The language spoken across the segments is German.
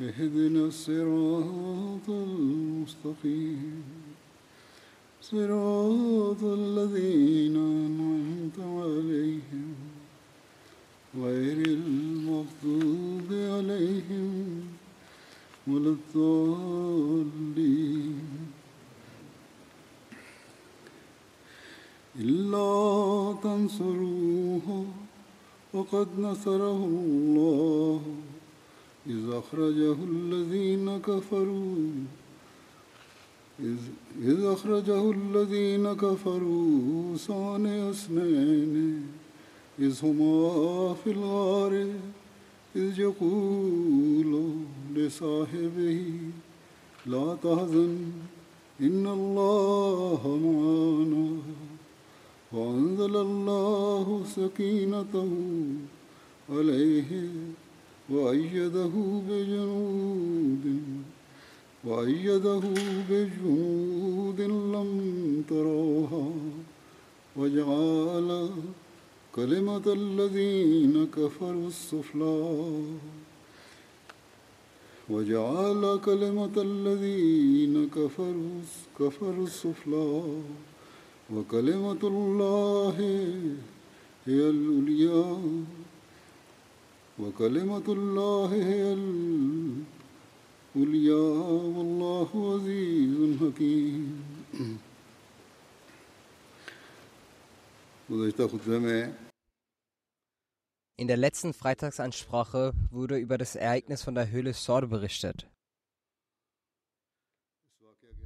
اهدنا الصراط المستقيم. صراط الذين أنعمت عليهم. غير المغضوب عليهم ولا الضالين. إلا تنصروه وقد نصره الله. إذ أخرجه الذين كفروا. إذ, أخرجه الذين كفروا ثاني اثنين. إذ هما في الغار إذ يقول لصاحبه لا تحزن إن الله معنا. وأنزل الله سكينته عليه. وأيده بجنود وأيده بجنود لم تروها وجعل كلمة الذين كفروا السفلى وجعل كلمة الذين كفروا كفروا السفلى وكلمة الله هي العليا. وكلمة الله هي العليا والله عزيز حكيم. In der letzten Freitagsansprache wurde über das Ereignis von der Höhle Sor berichtet.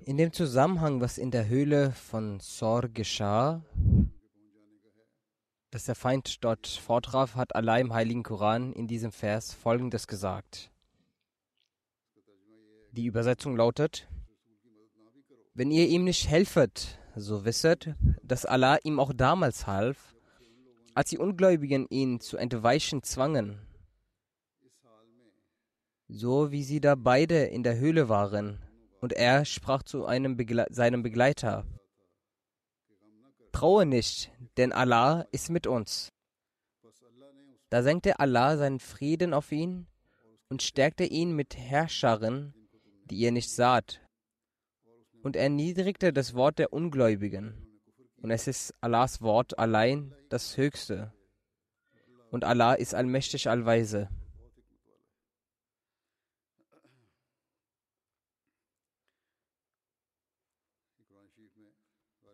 In dem Zusammenhang, was in der Höhle von Sor geschah, dass der Feind dort vortraf, hat Allah im Heiligen Koran in diesem Vers Folgendes gesagt. Die Übersetzung lautet, wenn ihr ihm nicht helfet, so wisset, dass Allah ihm auch damals half, als die Ungläubigen ihn zu entweichen zwangen, so wie sie da beide in der Höhle waren, und er sprach zu einem Begle seinem Begleiter, Traue nicht, denn Allah ist mit uns. Da senkte Allah seinen Frieden auf ihn und stärkte ihn mit Herrscharen, die ihr nicht saht, und erniedrigte das Wort der Ungläubigen. Und es ist Allahs Wort allein das Höchste. Und Allah ist allmächtig allweise.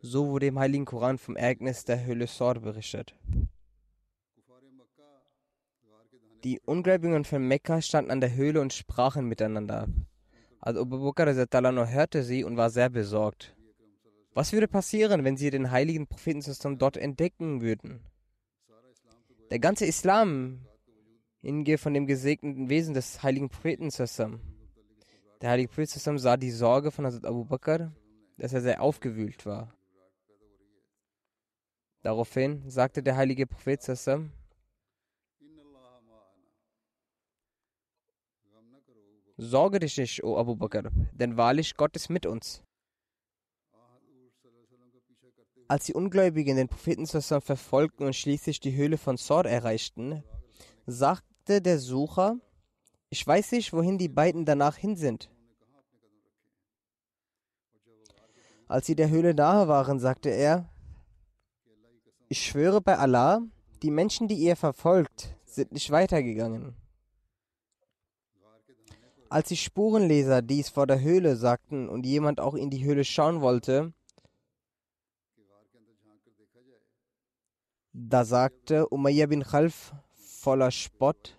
So wurde im Heiligen Koran vom Ereignis der Höhle Sor berichtet. Die Ungläubigen von Mekka standen an der Höhle und sprachen miteinander. Als Abu Bakr hörte sie und war sehr besorgt. Was würde passieren, wenn sie den heiligen Propheten dort entdecken würden? Der ganze Islam hingehe von dem gesegneten Wesen des heiligen Propheten zusammen. Der heilige Prophet zusammen sah die Sorge von Hazrat Abu Bakr, dass er sehr aufgewühlt war. Daraufhin sagte der heilige Prophet zusammen, Sorge dich nicht, o Abu Bakr, denn wahrlich Gott ist mit uns. Als die Ungläubigen den Propheten zusammen verfolgten und schließlich die Höhle von Sor erreichten, sagte der Sucher, ich weiß nicht, wohin die beiden danach hin sind. Als sie der Höhle nahe waren, sagte er, ich schwöre bei Allah, die Menschen, die ihr verfolgt, sind nicht weitergegangen. Als die Spurenleser dies vor der Höhle sagten und jemand auch in die Höhle schauen wollte, da sagte Umayyah bin Khalf voller Spott,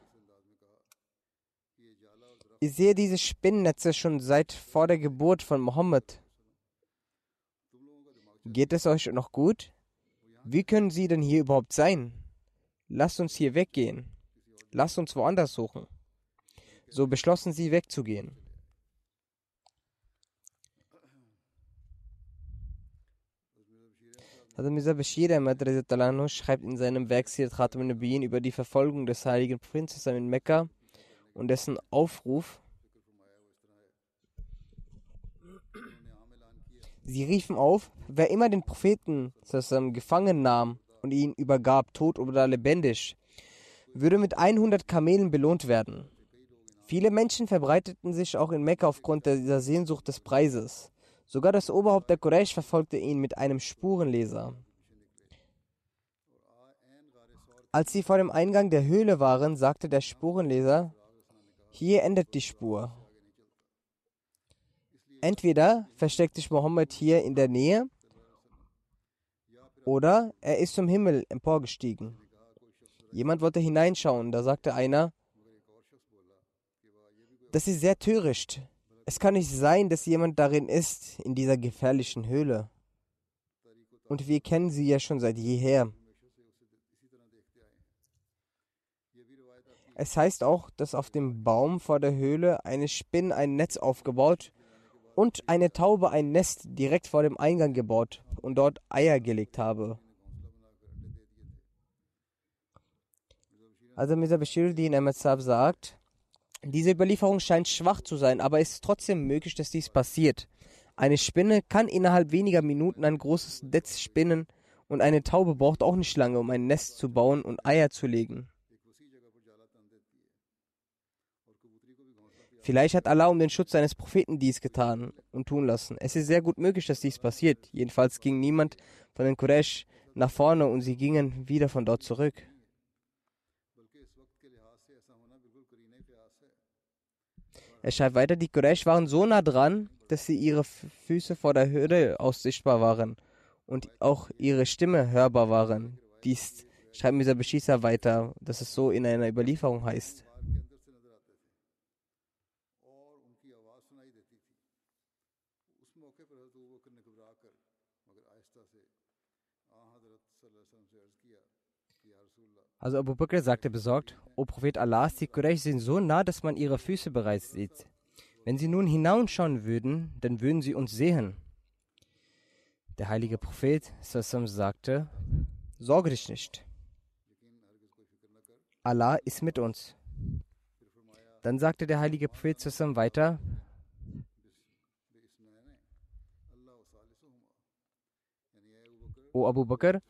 ich sehe diese Spinnennetze schon seit vor der Geburt von Mohammed. Geht es euch noch gut? Wie können sie denn hier überhaupt sein? Lasst uns hier weggehen. Lasst uns woanders suchen. So beschlossen sie wegzugehen. Also Mirza Bashir Ahmad schreibt in seinem Werk Sirat Khatam al-Nabiyin über die Verfolgung des heiligen Prinzessin in Mekka und dessen Aufruf. Sie riefen auf, wer immer den Propheten gefangen nahm und ihn übergab, tot oder lebendig, würde mit 100 Kamelen belohnt werden. Viele Menschen verbreiteten sich auch in Mekka aufgrund dieser Sehnsucht des Preises. Sogar das Oberhaupt der Quraysh verfolgte ihn mit einem Spurenleser. Als sie vor dem Eingang der Höhle waren, sagte der Spurenleser, hier endet die Spur. Entweder versteckt sich Mohammed hier in der Nähe oder er ist zum Himmel emporgestiegen. Jemand wollte hineinschauen, da sagte einer, das ist sehr töricht. Es kann nicht sein, dass jemand darin ist, in dieser gefährlichen Höhle. Und wir kennen sie ja schon seit jeher. Es heißt auch, dass auf dem Baum vor der Höhle eine Spinne ein Netz aufgebaut und eine Taube ein Nest direkt vor dem Eingang gebaut und dort Eier gelegt habe. Also Mirza Bashiruddin Ahmed Saab sagt, diese Überlieferung scheint schwach zu sein, aber es ist trotzdem möglich, dass dies passiert. Eine Spinne kann innerhalb weniger Minuten ein großes Netz spinnen und eine Taube braucht auch nicht lange, um ein Nest zu bauen und Eier zu legen. Vielleicht hat Allah um den Schutz seines Propheten dies getan und tun lassen. Es ist sehr gut möglich, dass dies passiert. Jedenfalls ging niemand von den Quraysh nach vorne und sie gingen wieder von dort zurück. Er schreibt weiter, die Quraysh waren so nah dran, dass sie ihre Füße vor der Höhle aus sichtbar waren und auch ihre Stimme hörbar waren. Dies schreibt Misa Beschießer weiter, dass es so in einer Überlieferung heißt. Also Abu Bakr sagte besorgt, O Prophet Allah, die Quraysh sind so nah, dass man ihre Füße bereits sieht. Wenn sie nun hinausschauen würden, dann würden sie uns sehen. Der heilige Prophet Sassam sagte, Sorge dich nicht. Allah ist mit uns. Dann sagte der heilige Prophet Sassam weiter, O Abu Bakr,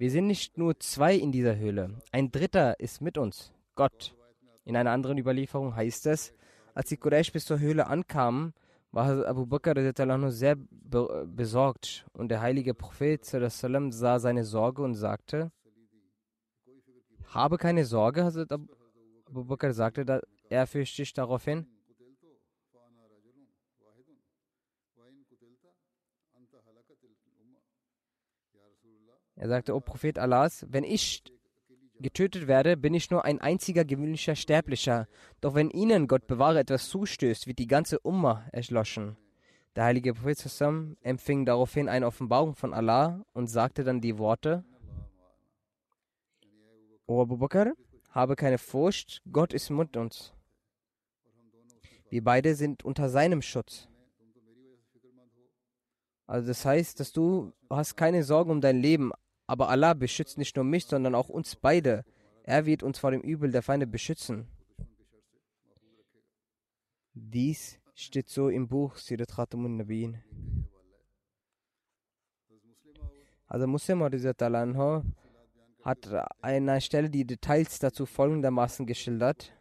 wir sind nicht nur zwei in dieser Höhle, ein dritter ist mit uns, Gott. In einer anderen Überlieferung heißt es, als die Quraysh bis zur Höhle ankamen, war Abu Bakr sehr besorgt und der heilige Prophet sah seine Sorge und sagte, habe keine Sorge, Hazrat Abu Bakr sagte er fürchtig daraufhin, Er sagte, O Prophet Allahs, wenn ich getötet werde, bin ich nur ein einziger gewöhnlicher Sterblicher. Doch wenn ihnen, Gott bewahre, etwas zustößt, wird die ganze Umma erloschen. Der heilige Prophet Sassam empfing daraufhin eine Offenbarung von Allah und sagte dann die Worte, O Abu Bakr, habe keine Furcht, Gott ist mit uns. Wir beide sind unter seinem Schutz. Also das heißt, dass du hast keine Sorgen um dein Leben, aber Allah beschützt nicht nur mich, sondern auch uns beide. Er wird uns vor dem Übel der Feinde beschützen. Dies steht so im Buch Sirat Khatamun Nabin. Also Muslim hat einer Stelle die Details dazu folgendermaßen geschildert.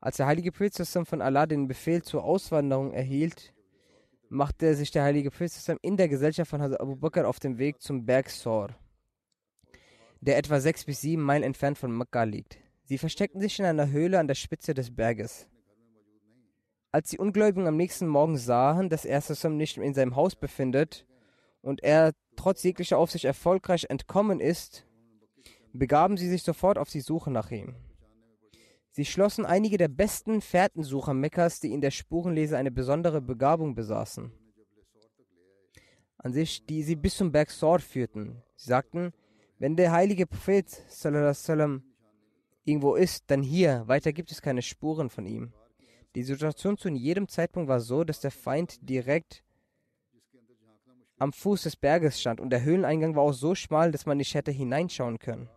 Als der heilige Prophet von Allah den Befehl zur Auswanderung erhielt, machte sich der heilige Prophet in der Gesellschaft von Hazrat Abu Bakr auf dem Weg zum Berg Sor, der etwa sechs bis sieben Meilen entfernt von Mekka liegt. Sie versteckten sich in einer Höhle an der Spitze des Berges. Als die Ungläubigen am nächsten Morgen sahen, dass er Sassam nicht in seinem Haus befindet und er trotz jeglicher Aufsicht erfolgreich entkommen ist, begaben sie sich sofort auf die Suche nach ihm. Sie schlossen einige der besten Fährtensucher Mekkas, die in der Spurenlese eine besondere Begabung besaßen, an sich, die sie bis zum Berg Sor führten. Sie sagten, wenn der heilige Prophet sallam, irgendwo ist, dann hier, weiter gibt es keine Spuren von ihm. Die Situation zu jedem Zeitpunkt war so, dass der Feind direkt am Fuß des Berges stand und der Höhleneingang war auch so schmal, dass man nicht hätte hineinschauen können.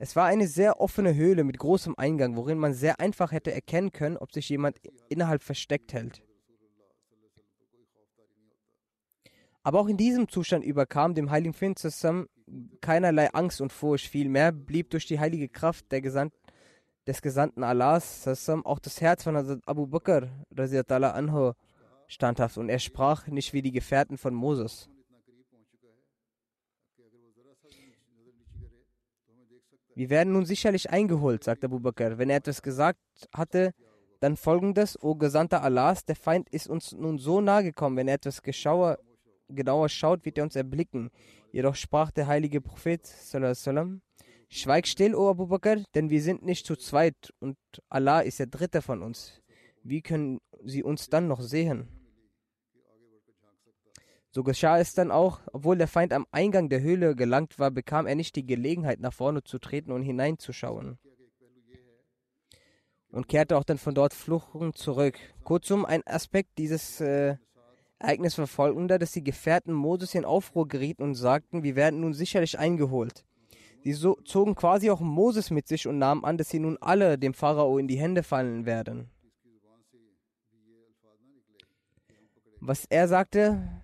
Es war eine sehr offene Höhle mit großem Eingang, worin man sehr einfach hätte erkennen können, ob sich jemand innerhalb versteckt hält. Aber auch in diesem Zustand überkam dem heiligen zusammen keinerlei Angst und Furcht, vielmehr blieb durch die heilige Kraft Gesandt, des Gesandten Allahs zusammen auch das Herz von Hazrat Abu Bakr anhu standhaft und er sprach nicht wie die Gefährten von Moses. Wir werden nun sicherlich eingeholt, sagte Abu Bakr. Wenn er etwas gesagt hatte, dann folgendes, O Gesandter Allahs, der Feind ist uns nun so nahe gekommen, wenn er etwas geschauer, genauer schaut, wird er uns erblicken. Jedoch sprach der heilige Prophet, sallam, Schweig still, O Abu Bakr, denn wir sind nicht zu zweit und Allah ist der Dritte von uns. Wie können sie uns dann noch sehen? So geschah es dann auch, obwohl der Feind am Eingang der Höhle gelangt war, bekam er nicht die Gelegenheit, nach vorne zu treten und hineinzuschauen. Und kehrte auch dann von dort fluchend zurück. Kurzum, ein Aspekt dieses äh, Ereignisses war folgender, dass die Gefährten Moses in Aufruhr gerieten und sagten, wir werden nun sicherlich eingeholt. Sie so, zogen quasi auch Moses mit sich und nahmen an, dass sie nun alle dem Pharao in die Hände fallen werden. Was er sagte,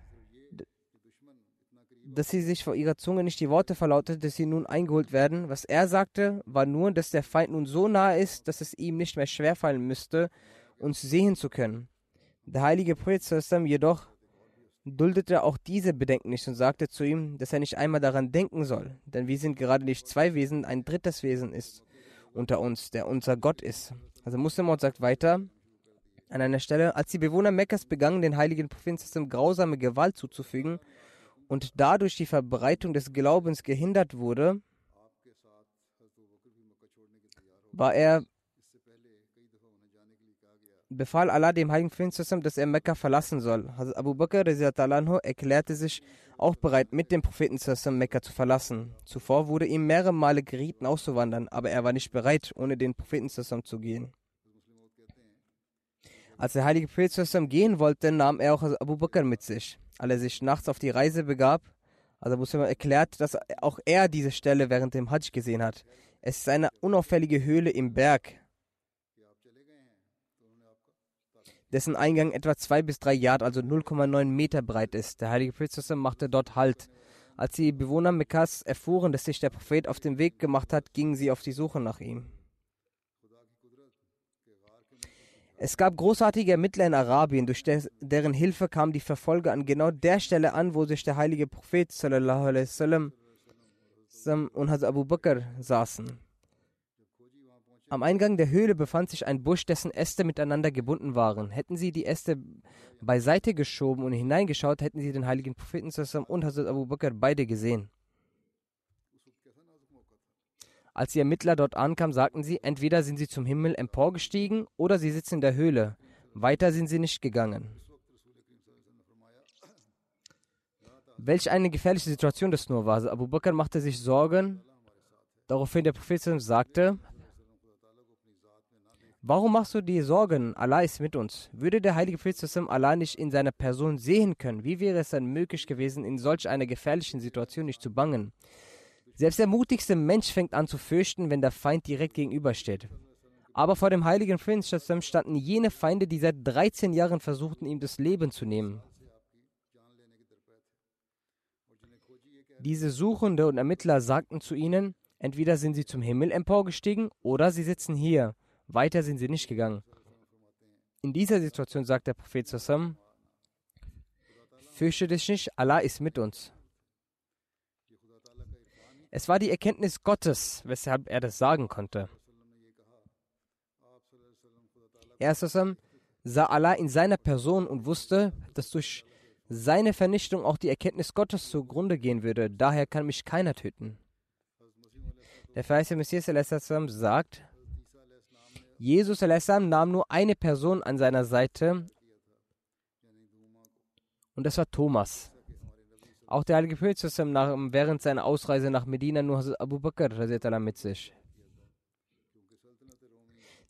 dass sie sich vor ihrer Zunge nicht die Worte verlautet, dass sie nun eingeholt werden. Was er sagte, war nur, dass der Feind nun so nahe ist, dass es ihm nicht mehr schwerfallen müsste, uns sehen zu können. Der heilige Prophet jedoch duldete auch diese Bedenken nicht und sagte zu ihm, dass er nicht einmal daran denken soll, denn wir sind gerade nicht zwei Wesen, ein drittes Wesen ist unter uns, der unser Gott ist. Also Muslim sagt weiter, an einer Stelle, als die Bewohner Mekkas begannen, den heiligen Propheten grausame Gewalt zuzufügen, und dadurch die Verbreitung des Glaubens gehindert wurde, war er befahl Allah dem Heiligen Prophet, dass er Mekka verlassen soll. Hazrat Abu Bakr erklärte sich auch bereit, mit dem Propheten Mekka zu verlassen. Zuvor wurde ihm mehrere Male gerieten, auszuwandern, aber er war nicht bereit, ohne den Propheten zu gehen. Als der heilige Prophet gehen wollte, nahm er auch Abu Bakr mit sich als er sich nachts auf die Reise begab. Also Muslim erklärt, dass auch er diese Stelle während dem Hajj gesehen hat. Es ist eine unauffällige Höhle im Berg, dessen Eingang etwa zwei bis drei Yard, also 0,9 Meter breit ist. Der heilige Prophet machte dort Halt. Als die Bewohner Mekkas erfuhren, dass sich der Prophet auf den Weg gemacht hat, gingen sie auf die Suche nach ihm. Es gab großartige Ermittler in Arabien, durch deren Hilfe kamen die Verfolger an genau der Stelle an, wo sich der heilige Prophet sallam, und Hazrat Abu Bakr saßen. Am Eingang der Höhle befand sich ein Busch, dessen Äste miteinander gebunden waren. Hätten sie die Äste beiseite geschoben und hineingeschaut, hätten sie den heiligen Propheten und Hazrat Abu Bakr beide gesehen. Als die Ermittler dort ankamen, sagten sie, entweder sind sie zum Himmel emporgestiegen oder sie sitzen in der Höhle. Weiter sind sie nicht gegangen. Welch eine gefährliche Situation das nur war. Abu Bakr machte sich Sorgen. Daraufhin der Prophet sagte, Warum machst du dir Sorgen? Allah ist mit uns. Würde der heilige Prophet Allah nicht in seiner Person sehen können, wie wäre es dann möglich gewesen, in solch einer gefährlichen Situation nicht zu bangen? Selbst der mutigste Mensch fängt an zu fürchten, wenn der Feind direkt gegenübersteht. Aber vor dem heiligen Prinz standen jene Feinde, die seit 13 Jahren versuchten, ihm das Leben zu nehmen. Diese Suchende und Ermittler sagten zu ihnen, entweder sind sie zum Himmel emporgestiegen oder sie sitzen hier. Weiter sind sie nicht gegangen. In dieser Situation sagt der Prophet Sassam, fürchte dich nicht, Allah ist mit uns. Es war die Erkenntnis Gottes, weshalb er das sagen konnte. Er sah Allah in seiner Person und wusste, dass durch seine Vernichtung auch die Erkenntnis Gottes zugrunde gehen würde. Daher kann mich keiner töten. Der verheißene Messias sagt, Jesus nahm nur eine Person an seiner Seite und das war Thomas. Auch der heilige Prophet nahm während seiner Ausreise nach Medina nur Hazrat Abu Bakr mit sich.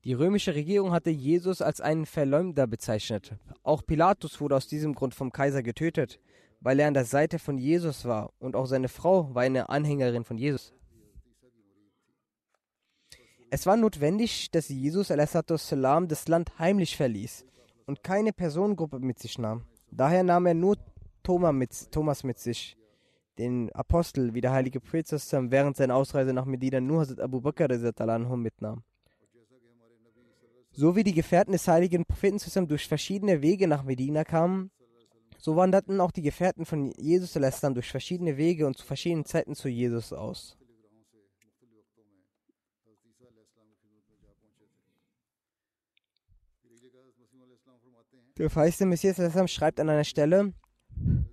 Die römische Regierung hatte Jesus als einen Verleumder bezeichnet. Auch Pilatus wurde aus diesem Grund vom Kaiser getötet, weil er an der Seite von Jesus war und auch seine Frau war eine Anhängerin von Jesus. Es war notwendig, dass Jesus das Land heimlich verließ und keine Personengruppe mit sich nahm. Daher nahm er nur Thomas mit sich, den Apostel, wie der heilige Prophet während seiner Ausreise nach Medina nur Hazrat Abu Bakr mitnahm. So wie die Gefährten des heiligen Propheten zusammen durch verschiedene Wege nach Medina kamen, so wanderten auch die Gefährten von Jesus durch verschiedene Wege und zu verschiedenen Zeiten zu Jesus aus. Der verheißte Messias schreibt an einer Stelle,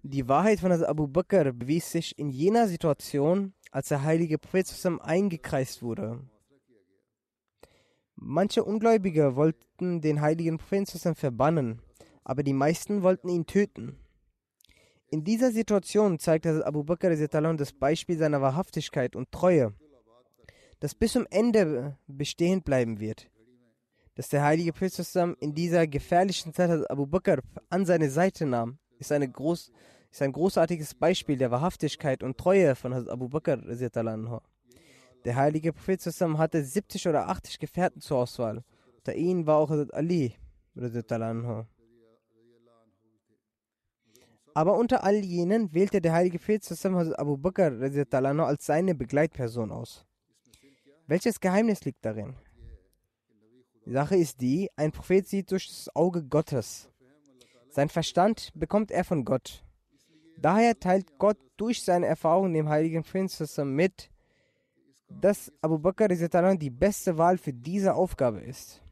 die Wahrheit von Abu Bakr bewies sich in jener Situation, als der heilige Prophet eingekreist wurde. Manche Ungläubige wollten den heiligen Propheten verbannen, aber die meisten wollten ihn töten. In dieser Situation zeigte Abu Bakr das Beispiel seiner Wahrhaftigkeit und Treue, das bis zum Ende bestehen bleiben wird. Dass der heilige Prophet in dieser gefährlichen Zeit Abu Bakr an seine Seite nahm, ist, eine groß, ist ein großartiges Beispiel der Wahrhaftigkeit und Treue von Abu Bakr. Der heilige Prophet hatte 70 oder 80 Gefährten zur Auswahl. Unter ihnen war auch Ali. Aber unter all jenen wählte der heilige Prophet Abu Bakr als seine Begleitperson aus. Welches Geheimnis liegt darin? Die Sache ist die, ein Prophet sieht durch das Auge Gottes. Sein Verstand bekommt er von Gott. Daher teilt Gott durch seine Erfahrung dem heiligen Prinz mit, dass Abu Bakr die beste Wahl für diese Aufgabe ist.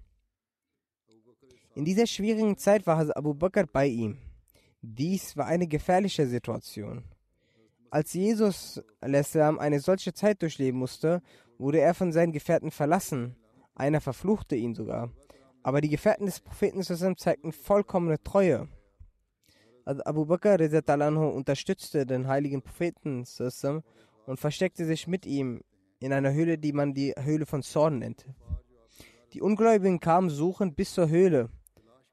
In dieser schwierigen Zeit war Abu Bakr bei ihm. Dies war eine gefährliche Situation. Als Jesus eine solche Zeit durchleben musste, wurde er von seinen Gefährten verlassen. Einer verfluchte ihn sogar. Aber die Gefährten des Propheten zeigten vollkommene Treue. Abu Bakr unterstützte den heiligen Propheten und versteckte sich mit ihm in einer Höhle, die man die Höhle von Zorn nennt. Die Ungläubigen kamen suchend bis zur Höhle.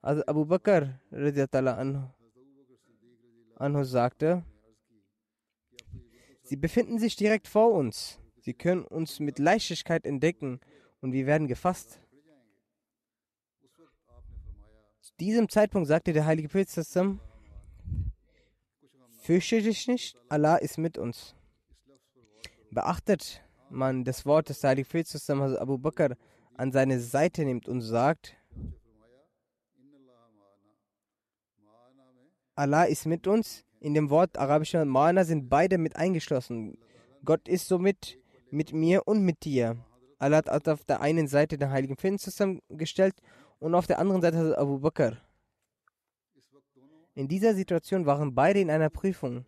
Also Abu Bakr sagte, sie befinden sich direkt vor uns. Sie können uns mit Leichtigkeit entdecken und wir werden gefasst. Zu diesem Zeitpunkt sagte der heilige Prophet, fürchte dich nicht, Allah ist mit uns. Beachtet man das Wort des heiligen Prophets Abu Bakr an seine Seite nimmt und sagt, Allah ist mit uns. In dem Wort arabischer Mana sind beide mit eingeschlossen. Gott ist somit mit mir und mit dir. Allah hat auf der einen Seite den heiligen Propheten zusammengestellt und auf der anderen Seite Abu Bakr. In dieser Situation waren beide in einer Prüfung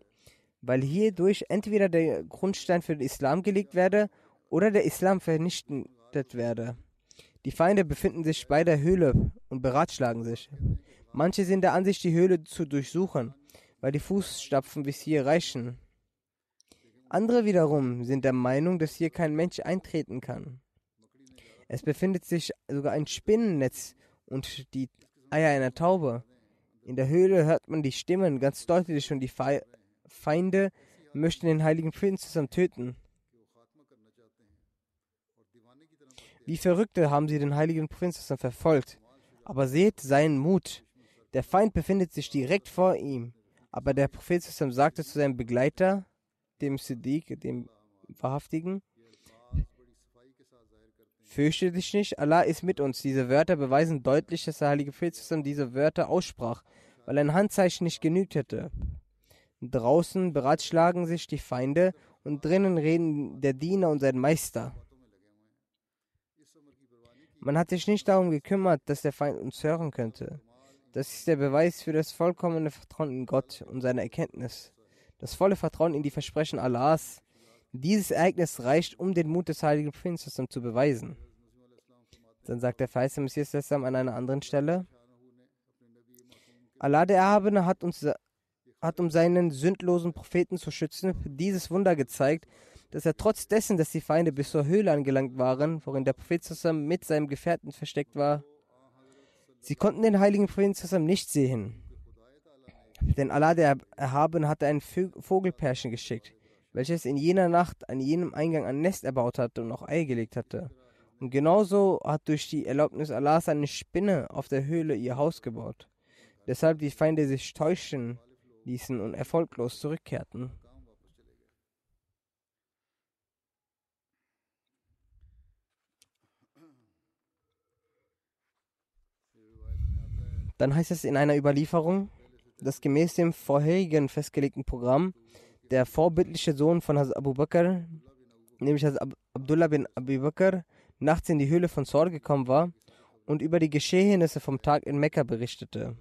weil hierdurch entweder der Grundstein für den Islam gelegt werde oder der Islam vernichtet werde. Die Feinde befinden sich bei der Höhle und beratschlagen sich. Manche sind der Ansicht, die Höhle zu durchsuchen, weil die Fußstapfen bis hier reichen. Andere wiederum sind der Meinung, dass hier kein Mensch eintreten kann. Es befindet sich sogar ein Spinnennetz und die Eier einer Taube. In der Höhle hört man die Stimmen ganz deutlich und die Fe Feinde möchten den heiligen Propheten zusammen töten. Wie Verrückte haben sie den heiligen zusammen verfolgt. Aber seht seinen Mut. Der Feind befindet sich direkt vor ihm. Aber der Prophet sagte zu seinem Begleiter, dem Siddiq, dem Wahrhaftigen, Fürchte dich nicht, Allah ist mit uns. Diese Wörter beweisen deutlich, dass der heilige Prophet diese Wörter aussprach, weil ein Handzeichen nicht genügt hätte. Draußen beratschlagen sich die Feinde und drinnen reden der Diener und sein Meister. Man hat sich nicht darum gekümmert, dass der Feind uns hören könnte. Das ist der Beweis für das vollkommene Vertrauen in Gott und seine Erkenntnis. Das volle Vertrauen in die Versprechen Allahs. Dieses Ereignis reicht, um den Mut des heiligen Propheten zu beweisen. Dann sagt der Feiste Messias an einer anderen Stelle, Allah der Erhabene hat uns hat um seinen sündlosen Propheten zu schützen dieses Wunder gezeigt, dass er trotz dessen, dass die Feinde bis zur Höhle angelangt waren, worin der Prophet zusammen mit seinem Gefährten versteckt war, sie konnten den heiligen Propheten zusammen nicht sehen. Denn Allah der Erhabene hatte ein Vogelpärchen geschickt, welches in jener Nacht an jenem Eingang ein Nest erbaut hatte und auch Ei gelegt hatte. Und genauso hat durch die Erlaubnis Allahs eine Spinne auf der Höhle ihr Haus gebaut. Deshalb die Feinde sich täuschen ließen und erfolglos zurückkehrten. Dann heißt es in einer Überlieferung, dass gemäß dem vorherigen festgelegten Programm der vorbildliche Sohn von Hazrat Abu Bakr, nämlich Hazrat Abdullah bin Abu Bakr, nachts in die Höhle von Sor gekommen war und über die Geschehnisse vom Tag in Mekka berichtete.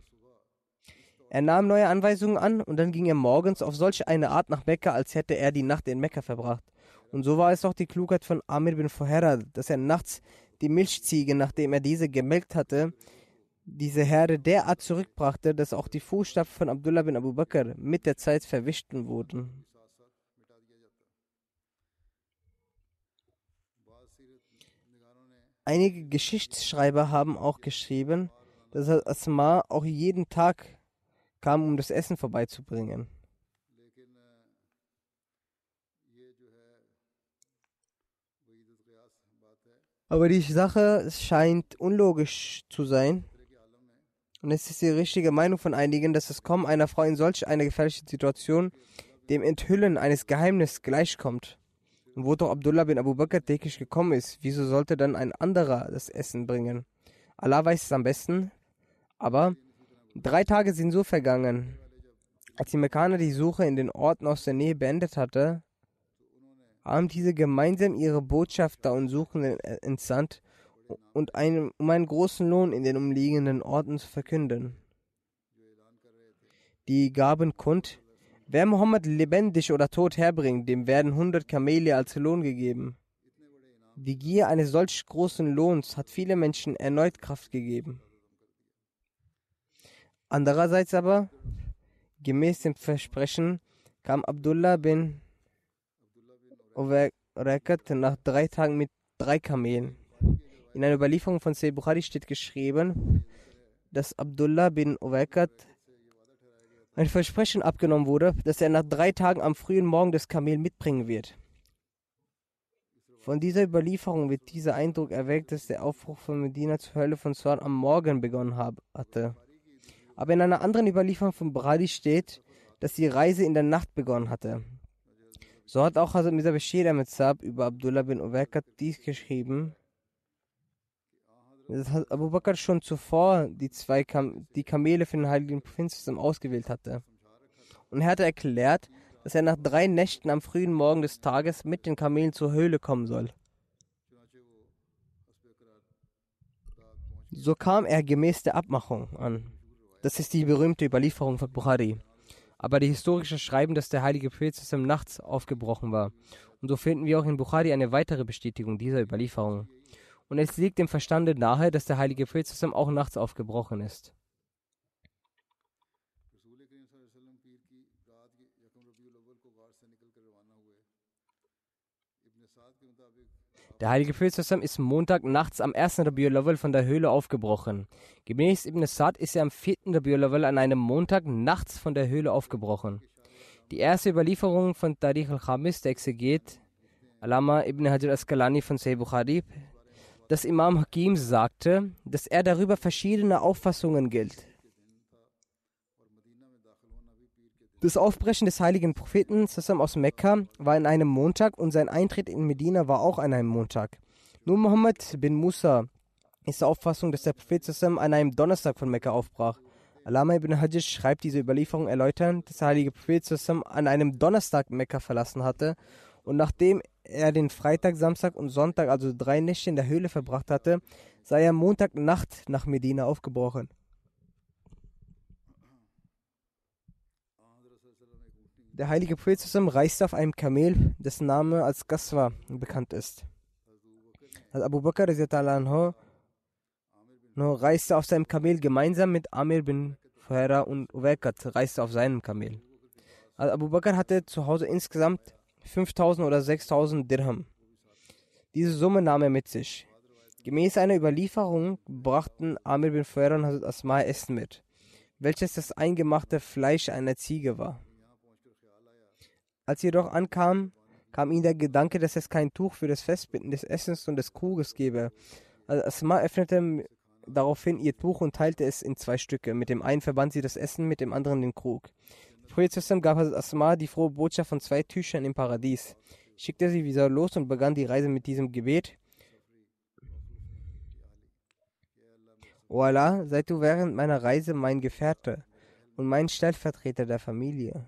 Er nahm neue Anweisungen an und dann ging er morgens auf solch eine Art nach Mekka, als hätte er die Nacht in Mekka verbracht. Und so war es auch die Klugheit von Amir bin Fuhera, dass er nachts die Milchziege, nachdem er diese gemelkt hatte, diese Herde derart zurückbrachte, dass auch die Fußstapfen von Abdullah bin Abu Bakr mit der Zeit verwischten wurden. Einige Geschichtsschreiber haben auch geschrieben, dass Asma auch jeden Tag kam, um das Essen vorbeizubringen. Aber die Sache scheint unlogisch zu sein. Und es ist die richtige Meinung von einigen, dass das Kommen einer Frau in solch einer gefährlichen Situation dem Enthüllen eines Geheimnisses gleichkommt. Und wo doch Abdullah bin Abu Bakr täglich gekommen ist, wieso sollte dann ein anderer das Essen bringen? Allah weiß es am besten, aber Drei Tage sind so vergangen. Als die Mekkaner die Suche in den Orten aus der Nähe beendet hatte, haben diese gemeinsam ihre Botschafter und Suchenden entsandt, und einen, um einen großen Lohn in den umliegenden Orten zu verkünden. Die gaben kund, wer Mohammed lebendig oder tot herbringt, dem werden 100 Kamele als Lohn gegeben. Die Gier eines solch großen Lohns hat viele Menschen erneut Kraft gegeben. Andererseits aber, gemäß dem Versprechen, kam Abdullah bin Uwaiqat nach drei Tagen mit drei Kamelen. In einer Überlieferung von Sayyid Bukhari steht geschrieben, dass Abdullah bin Uwaiqat ein Versprechen abgenommen wurde, dass er nach drei Tagen am frühen Morgen das Kamel mitbringen wird. Von dieser Überlieferung wird dieser Eindruck erweckt, dass der Aufbruch von Medina zur Hölle von Suar am Morgen begonnen hatte. Aber in einer anderen Überlieferung von Bradi steht, dass die Reise in der Nacht begonnen hatte. So hat auch Hazrat Mirza Bashir Ahmed Saab über Abdullah bin Uwaiqat dies geschrieben, dass Abu Bakr schon zuvor die zwei Kam die Kamele für den heiligen Propheten ausgewählt hatte. Und er hatte erklärt, dass er nach drei Nächten am frühen Morgen des Tages mit den Kamelen zur Höhle kommen soll. So kam er gemäß der Abmachung an. Das ist die berühmte Überlieferung von Bukhari. Aber die historische schreiben, dass der heilige Prophet nachts aufgebrochen war. Und so finden wir auch in Bukhari eine weitere Bestätigung dieser Überlieferung. Und es liegt dem Verstande nahe, dass der heilige Prophet auch nachts aufgebrochen ist. Der heilige Prophet ist Montag nachts am 1. Rabiul von der Höhle aufgebrochen. Gemäß Ibn Sa'd ist er am 4. Rabiul an einem Montag nachts von der Höhle aufgebrochen. Die erste Überlieferung von Tariq al-Khamis, der Exeget, Alama ibn Hajar Asqalani von Sahih Bukhari, dass Imam Hakim sagte, dass er darüber verschiedene Auffassungen gilt. Das Aufbrechen des heiligen Propheten Sassam aus Mekka war an einem Montag und sein Eintritt in Medina war auch an einem Montag. Nur Muhammad bin Musa ist der Auffassung, dass der Prophet Sassam an einem Donnerstag von Mekka aufbrach. Alama ibn Hajj schreibt diese Überlieferung erläutern, dass der heilige Prophet Sassam an einem Donnerstag Mekka verlassen hatte und nachdem er den Freitag, Samstag und Sonntag, also drei Nächte in der Höhle verbracht hatte, sei er Montagnacht nach Medina aufgebrochen. Der heilige Prophet reiste auf einem Kamel, dessen Name als Gaswa bekannt ist. Also Abu Bakr reiste auf seinem Kamel gemeinsam mit Amir bin Fuhera und Uwaikat reiste auf seinem Kamel. Also Abu Bakr hatte zu Hause insgesamt 5000 oder 6000 Dirham. Diese Summe nahm er mit sich. Gemäß einer Überlieferung brachten Amir bin Fuhera und Hazrat Asma Essen mit, welches das eingemachte Fleisch einer Ziege war. Als sie jedoch ankam, kam ihnen der Gedanke, dass es kein Tuch für das Festbinden des Essens und des Kruges gäbe. Also Asma öffnete daraufhin ihr Tuch und teilte es in zwei Stücke. Mit dem einen verband sie das Essen, mit dem anderen den Krug. Prophet gab Asma die frohe Botschaft von zwei Tüchern im Paradies, schickte sie wieder los und begann die Reise mit diesem Gebet. O Allah, sei du während meiner Reise mein Gefährte und mein Stellvertreter der Familie.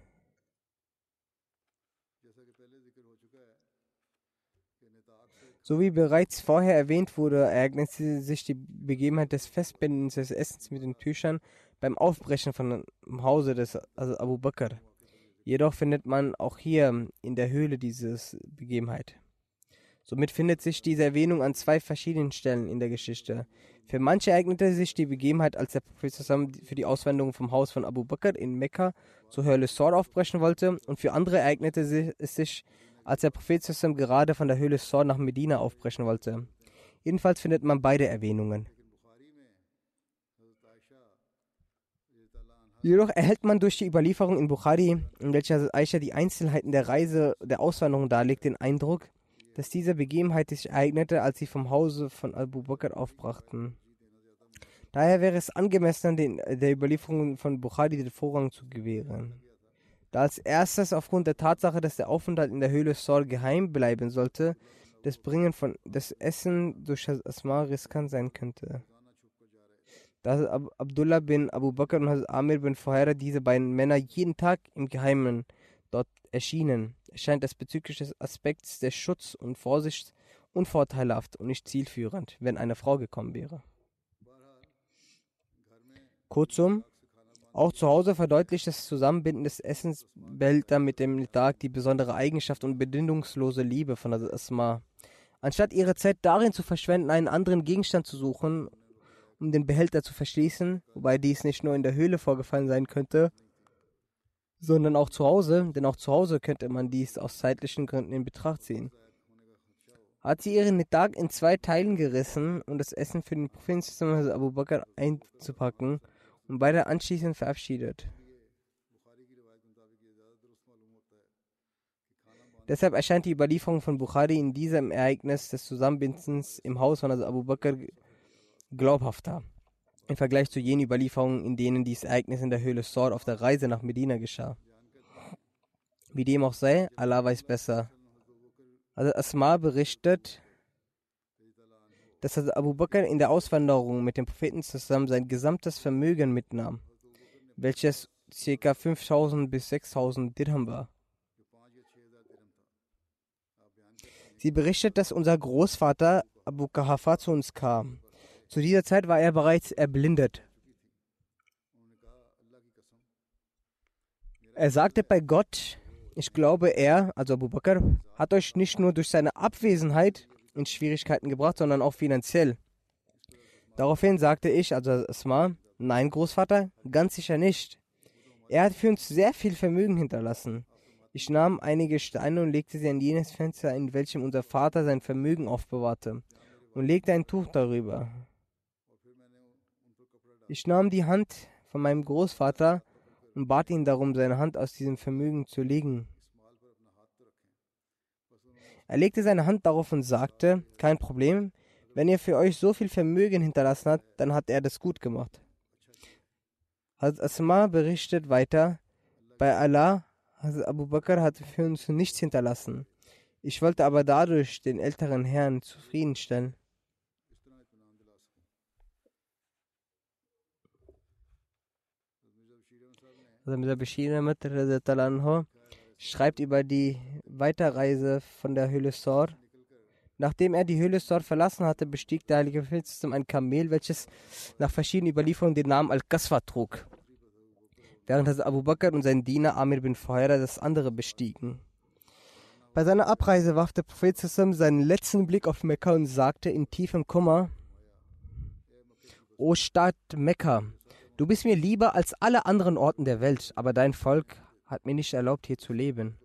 So wie bereits vorher erwähnt wurde, ereignete sich die Begebenheit des Festbindens des Essens mit den Tüchern beim Aufbrechen von dem Hause des also Abu Bakr. Jedoch findet man auch hier in der Höhle diese Begebenheit. Somit findet sich diese Erwähnung an zwei verschiedenen Stellen in der Geschichte. Für manche ereignete sich die Begebenheit, als der Prophet für die Auswendung vom Haus von Abu Bakr in Mekka zur Höhle Sor aufbrechen wollte, und für andere ereignete es sich, als der Prophet gerade von der Höhle Sor nach Medina aufbrechen wollte. Jedenfalls findet man beide Erwähnungen. Jedoch erhält man durch die Überlieferung in Bukhari, in welcher Aisha die Einzelheiten der Reise der Auswanderung darlegt, den Eindruck, dass diese Begebenheit sich ereignete, als sie vom Hause von Abu Bakr aufbrachten. Daher wäre es angemessen, den, der Überlieferung von Bukhari den Vorrang zu gewähren. Da als erstes aufgrund der Tatsache, dass der Aufenthalt in der Höhle Sor geheim bleiben sollte, das Bringen von das Essen durch Asma riskant sein könnte. Da Ab Abdullah bin Abu Bakr und Amir bin Fuhaira, diese beiden Männer, jeden Tag im Geheimen dort erschienen, erscheint es bezüglich des Aspekts der Schutz und Vorsicht unvorteilhaft und nicht zielführend, wenn eine Frau gekommen wäre. Kurzum, auch zu Hause verdeutlicht das Zusammenbinden des Essensbehälter mit dem Tag die besondere Eigenschaft und bedingungslose Liebe von Asma. Anstatt ihre Zeit darin zu verschwenden, einen anderen Gegenstand zu suchen, um den Behälter zu verschließen, wobei dies nicht nur in der Höhle vorgefallen sein könnte, sondern auch zu Hause, denn auch zu Hause könnte man dies aus zeitlichen Gründen in Betracht ziehen. Hat sie ihren Tag in zwei Teilen gerissen, um das Essen für den Propheten Abu Bakr einzupacken und beide anschließend verabschiedet. Deshalb erscheint die Überlieferung von Bukhari in diesem Ereignis des Zusammenbindens im Haus von Abu Bakr glaubhafter im Vergleich zu jenen Überlieferungen, in denen dieses Ereignis in der Höhle Sord auf der Reise nach Medina geschah. Wie dem auch sei, Allah weiß besser. Also Asma berichtet, dass Abu Bakr in der Auswanderung mit dem Propheten zusammen sein gesamtes Vermögen mitnahm, welches ca. 5000 bis 6000 Dirham war. Sie berichtet, dass unser Großvater Abu Kahafa zu uns kam. Zu dieser Zeit war er bereits erblindet. Er sagte bei Gott, ich glaube, er, also Abu Bakr, hat euch nicht nur durch seine Abwesenheit in Schwierigkeiten gebracht, sondern auch finanziell. Daraufhin sagte ich, also Asma, nein, Großvater, ganz sicher nicht. Er hat für uns sehr viel Vermögen hinterlassen. Ich nahm einige Steine und legte sie an jenes Fenster, in welchem unser Vater sein Vermögen aufbewahrte, und legte ein Tuch darüber. Ich nahm die Hand von meinem Großvater und bat ihn darum, seine Hand aus diesem Vermögen zu legen. Er legte seine Hand darauf und sagte, kein Problem, wenn ihr für euch so viel Vermögen hinterlassen habt, dann hat er das gut gemacht. Hazrat Asma berichtet weiter, bei Allah, Hazrat Abu Bakr hat für uns nichts hinterlassen. Ich wollte aber dadurch den älteren Herrn zufriedenstellen. Mirza Bashir schreibt über die Weiterreise von der Höhle Sor. Nachdem er die Höhle Sor verlassen hatte, bestieg der heilige Prophet ein Kamel, welches nach verschiedenen Überlieferungen den Namen Al-Qaswa trug, während Hazrat Abu Bakr und sein Diener Amir bin Fuhaira das andere bestiegen. Bei seiner Abreise warf der Prophet seinen letzten Blick auf Mekka und sagte in tiefem Kummer, O Stadt Mekka, du bist mir lieber als alle anderen Orten der Welt, aber dein Volk hat mir nicht erlaubt, hier zu leben.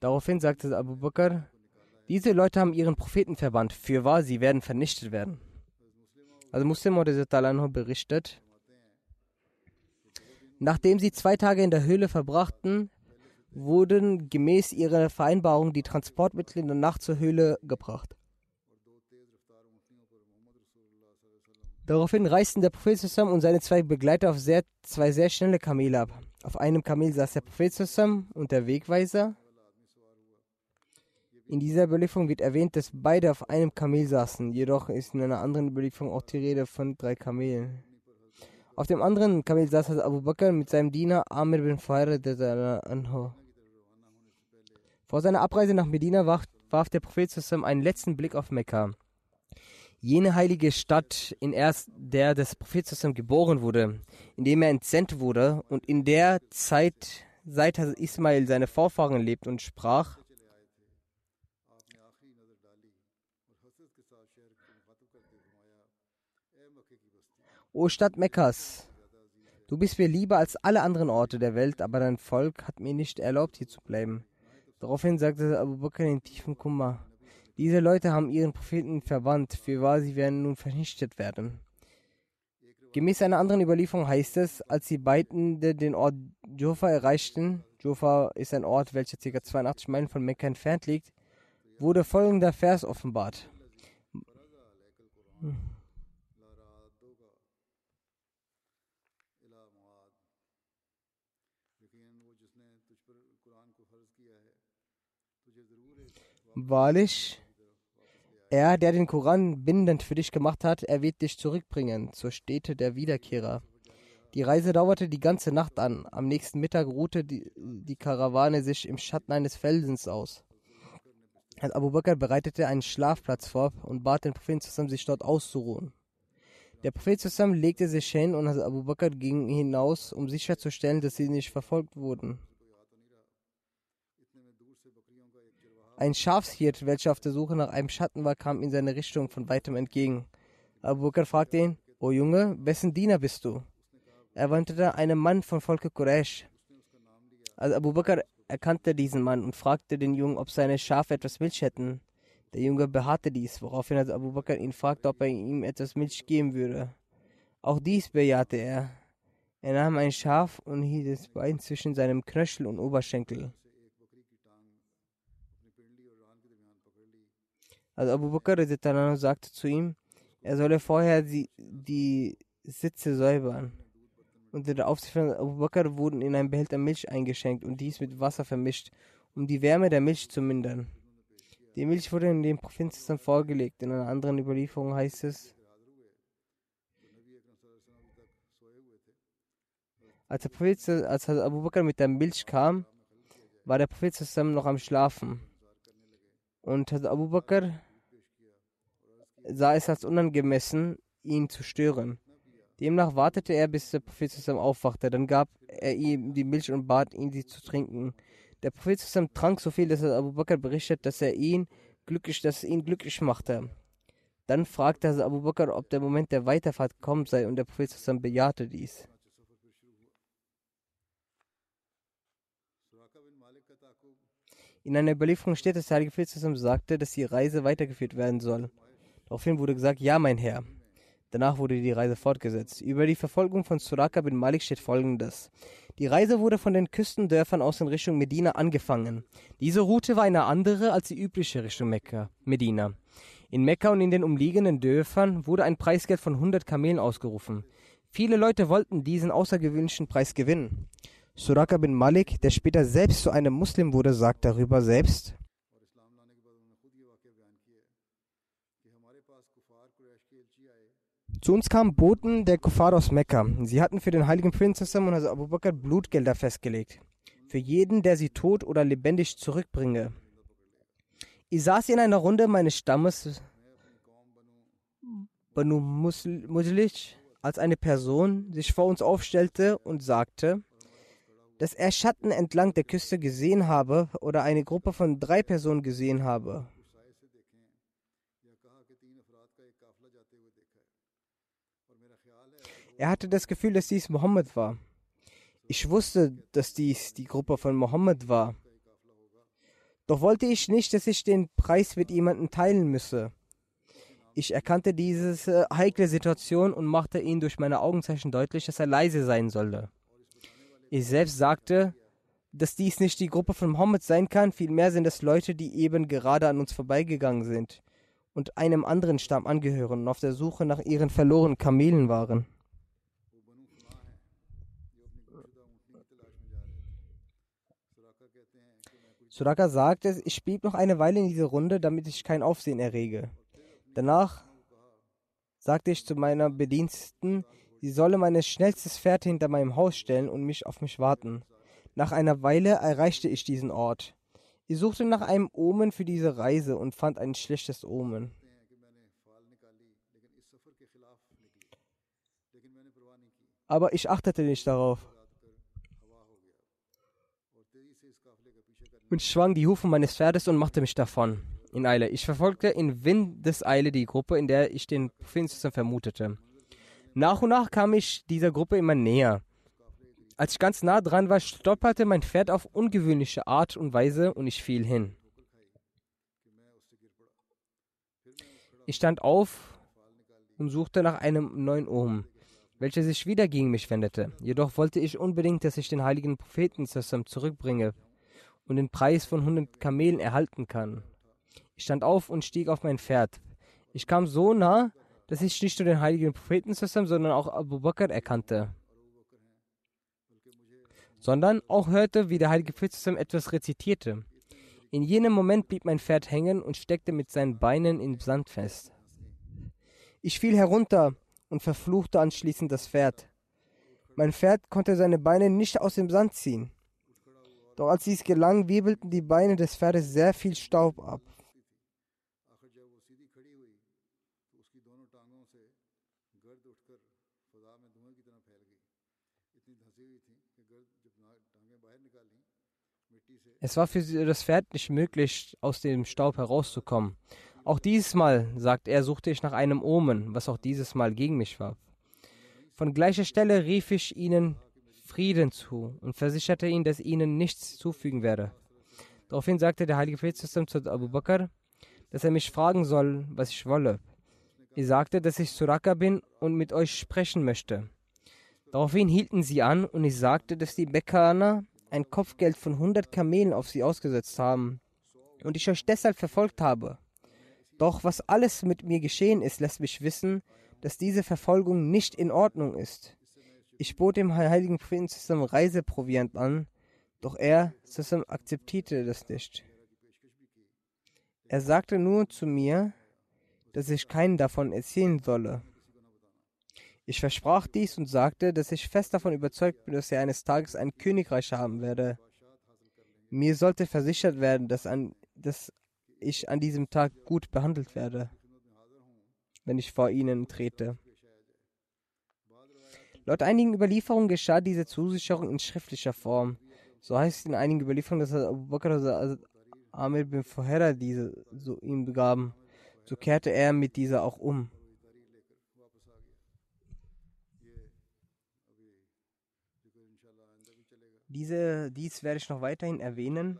Daraufhin sagte Abu Bakr, diese Leute haben ihren Propheten verbannt. Für wahr, sie werden vernichtet werden. Also Muslim Anhu berichtet, nachdem sie zwei Tage in der Höhle verbrachten, wurden gemäß ihrer Vereinbarung die Transportmittel in der Nacht zur Höhle gebracht. Daraufhin reisten der Prophet und seine zwei Begleiter auf sehr, zwei sehr schnelle Kamele ab. Auf einem Kamel saß der Prophet und der Wegweiser in dieser Überlieferung wird erwähnt, dass beide auf einem Kamel saßen, jedoch ist in einer anderen Überlieferung auch die Rede von drei Kamelen. Auf dem anderen Kamel saß Abu Bakr mit seinem Diener Amir bin anhu. Vor seiner Abreise nach Medina warf, der Prophet zusammen einen letzten Blick auf Mekka. Jene heilige Stadt, in erst der des Propheten geboren wurde, in dem er entsendet wurde und in der Zeit, seit Ismail seine Vorfahren lebt und sprach, O Stadt Mekkas, du bist mir lieber als alle anderen Orte der Welt, aber dein Volk hat mir nicht erlaubt, hier zu bleiben. Daraufhin sagte Abu Bakr in tiefem Kummer, diese Leute haben ihren Propheten verwandt, für wahr sie werden nun vernichtet werden. Gemäß einer anderen Überlieferung heißt es, als die beiden den Ort Jofa erreichten, Jofa ist ein Ort, welcher ca. 82 Meilen von Mekka entfernt liegt, wurde folgender Vers offenbart. Wahrlich, er, der den Koran bindend für dich gemacht hat, er wird dich zurückbringen zur Stätte der Wiederkehrer. Die Reise dauerte die ganze Nacht an. Am nächsten Mittag ruhte die, die Karawane sich im Schatten eines Felsens aus. Abu Bakr bereitete einen Schlafplatz vor und bat den Propheten zusammen, sich dort auszuruhen. Der Prophet zusammen legte sich hin und Abu Bakr ging hinaus, um sicherzustellen, dass sie nicht verfolgt wurden. Ein Schafshirt, welcher auf der Suche nach einem Schatten war, kam in seine Richtung von weitem entgegen. Abu Bakr fragte ihn, O Junge, wessen Diener bist du? Er antwortete, einem Mann von Volke Quraysh. Also Abu Bakr erkannte diesen Mann und fragte den Jungen, ob seine Schafe etwas Milch hätten. Der Junge beharrte dies, woraufhin also Abu Bakr ihn fragte, ob er ihm etwas Milch geben würde. Auch dies bejahte er. Er nahm ein Schaf und hielt es Bein zwischen seinem Knöchel und Oberschenkel. Also Abu Bakr sagte zu ihm, er solle vorher die, die Sitze säubern. Unter der Aufsicht von Abu Bakr wurden in ein Behälter Milch eingeschenkt und dies mit Wasser vermischt, um die Wärme der Milch zu mindern. Die Milch wurde in den Provinzen vorgelegt. In einer anderen Überlieferung heißt es, als, der Prophet, als Abu Bakr mit der Milch kam, war der Prophet zusammen noch am Schlafen. Und Abu Bakr sah es als unangemessen, ihn zu stören. Demnach wartete er, bis der Prophet zusammen aufwachte. Dann gab er ihm die Milch und bat ihn, sie zu trinken. Der Prophet zusammen trank so viel, dass Abu Bakr berichtet, dass er ihn glücklich, dass es ihn glücklich machte. Dann fragte Abu Bakr, ob der Moment der Weiterfahrt kommen sei, und der Prophet zusammen bejahte dies. In einer Überlieferung steht, dass der Heilige Prophet sagte, dass die Reise weitergeführt werden soll. Daraufhin wurde gesagt, ja, mein Herr. Danach wurde die Reise fortgesetzt. Über die Verfolgung von Suraka bin Malik steht folgendes. Die Reise wurde von den Küstendörfern aus in Richtung Medina angefangen. Diese Route war eine andere als die übliche Richtung Mekka, Medina. In Mekka und in den umliegenden Dörfern wurde ein Preisgeld von 100 Kamelen ausgerufen. Viele Leute wollten diesen außergewöhnlichen Preis gewinnen. Suraka bin Malik, der später selbst zu einem Muslim wurde, sagt darüber selbst, Zu uns kamen Boten der Kuffar aus Mekka. Sie hatten für den heiligen Prinzessin und Abu Bakr Blutgelder festgelegt. für jeden, der sie tot oder lebendig zurückbringe. Ich saß in einer Runde meines Stammes Banu Muslich, als eine Person sich vor uns aufstellte und sagte, dass er Schatten entlang der Küste gesehen habe oder eine Gruppe von drei Personen gesehen habe. Er hatte das Gefühl, dass dies Mohammed war. Ich wusste, dass dies die Gruppe von Mohammed war. Doch wollte ich nicht, dass ich den Preis mit jemandem teilen müsse. Ich erkannte diese äh, heikle Situation und machte ihm durch meine Augenzeichen deutlich, dass er leise sein solle. Ich selbst sagte, dass dies nicht die Gruppe von Mohammed sein kann, vielmehr sind es Leute, die eben gerade an uns vorbeigegangen sind und einem anderen Stamm angehören und auf der Suche nach ihren verlorenen Kamelen waren. Suraka sagte, ich blieb noch eine Weile in dieser Runde, damit ich kein Aufsehen errege. Danach sagte ich zu meiner Bediensteten, sie solle mein schnellstes Pferd hinter meinem Haus stellen und mich auf mich warten. Nach einer Weile erreichte ich diesen Ort. Ich suchte nach einem Omen für diese Reise und fand ein schlechtes Omen. Aber ich achtete nicht darauf. und schwang die Hufe meines Pferdes und machte mich davon. In Eile. Ich verfolgte in Windeseile die Gruppe, in der ich den Propheten vermutete. Nach und nach kam ich dieser Gruppe immer näher. Als ich ganz nah dran war, stopperte mein Pferd auf ungewöhnliche Art und Weise und ich fiel hin. Ich stand auf und suchte nach einem neuen Ohm, welcher sich wieder gegen mich wendete. Jedoch wollte ich unbedingt, dass ich den heiligen Propheten zurückbringe, und den Preis von 100 Kamelen erhalten kann. Ich stand auf und stieg auf mein Pferd. Ich kam so nah, dass ich nicht nur den heiligen Propheten sondern auch Abu Bakr erkannte. Sondern auch hörte, wie der heilige Prophet etwas rezitierte. In jenem Moment blieb mein Pferd hängen und steckte mit seinen Beinen im Sand fest. Ich fiel herunter und verfluchte anschließend das Pferd. Mein Pferd konnte seine Beine nicht aus dem Sand ziehen. Doch als dies gelang, wirbelten die Beine des Pferdes sehr viel Staub ab. Es war für das Pferd nicht möglich, aus dem Staub herauszukommen. Auch dieses Mal, sagt er, suchte ich nach einem Omen, was auch dieses Mal gegen mich war. Von gleicher Stelle rief ich ihnen Frieden zu und versicherte ihn, dass ihnen nichts zufügen werde. Daraufhin sagte der heilige Prophet zu Abu Bakr, dass er mich fragen soll, was ich wolle. Ich sagte, dass ich Suraka bin und mit euch sprechen möchte. Daraufhin hielten sie an und ich sagte, dass die Bekaner ein Kopfgeld von 100 Kamelen auf sie ausgesetzt haben und ich euch deshalb verfolgt habe. Doch was alles mit mir geschehen ist, lässt mich wissen, dass diese Verfolgung nicht in Ordnung ist. Ich bot dem heiligen Sassam Reiseproviant an, doch er, Sassam, akzeptierte das nicht. Er sagte nur zu mir, dass ich keinen davon erzählen solle. Ich versprach dies und sagte, dass ich fest davon überzeugt bin, dass er eines Tages ein Königreich haben werde. Mir sollte versichert werden, dass, an, dass ich an diesem Tag gut behandelt werde, wenn ich vor ihnen trete. Laut einigen Überlieferungen geschah diese Zusicherung in schriftlicher Form. So heißt es in einigen Überlieferungen, dass Abu Bakr also Amir bin Fuhera diese so ihm gaben. So kehrte er mit dieser auch um. Diese, dies werde ich noch weiterhin erwähnen.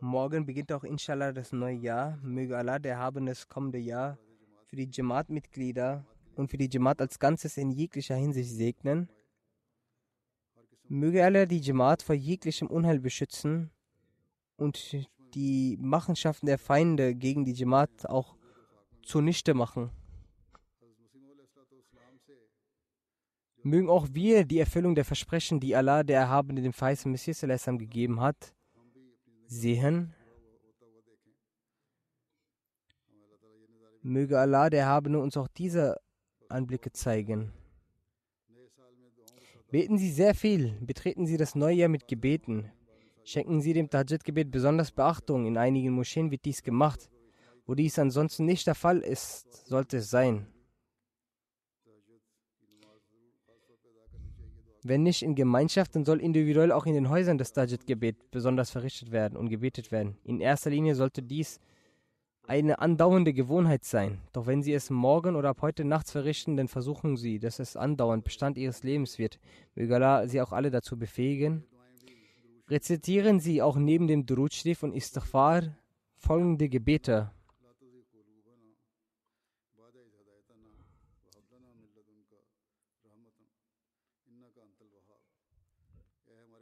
Morgen beginnt auch inshallah das neue Jahr. Möge Allah, der haben das kommende Jahr für die Jamaat-Mitglieder und für die Jamaat als Ganzes in jeglicher Hinsicht segnen. Möge Allah die Jamaat vor jeglichem Unheil beschützen und die Machenschaften der Feinde gegen die Jamaat auch zunichte machen. Mögen auch wir die Erfüllung der Versprechen, die Allah, der Erhabene, dem verheißenen Messias gegeben hat, sehen. Möge Allah, der Erhabene, uns auch diese Anblicke zeigen. Beten Sie sehr viel, betreten Sie das neue Jahr mit Gebeten. Schenken Sie dem Tahajjud-Gebet besonders Beachtung. In einigen Moscheen wird dies gemacht. Wo dies ansonsten nicht der Fall ist, sollte es sein. Wenn nicht in Gemeinschaft, dann soll individuell auch in den Häusern das Tahajjud-Gebet besonders verrichtet werden und gebetet werden. In erster Linie sollte dies eine andauernde Gewohnheit sein. Doch wenn Sie es morgen oder ab heute nachts verrichten, dann versuchen Sie, dass es andauernd Bestand Ihres Lebens wird. Möge Allah Sie auch alle dazu befähigen. Rezitieren Sie auch neben dem Durud Sharif und Istighfar folgende Gebete.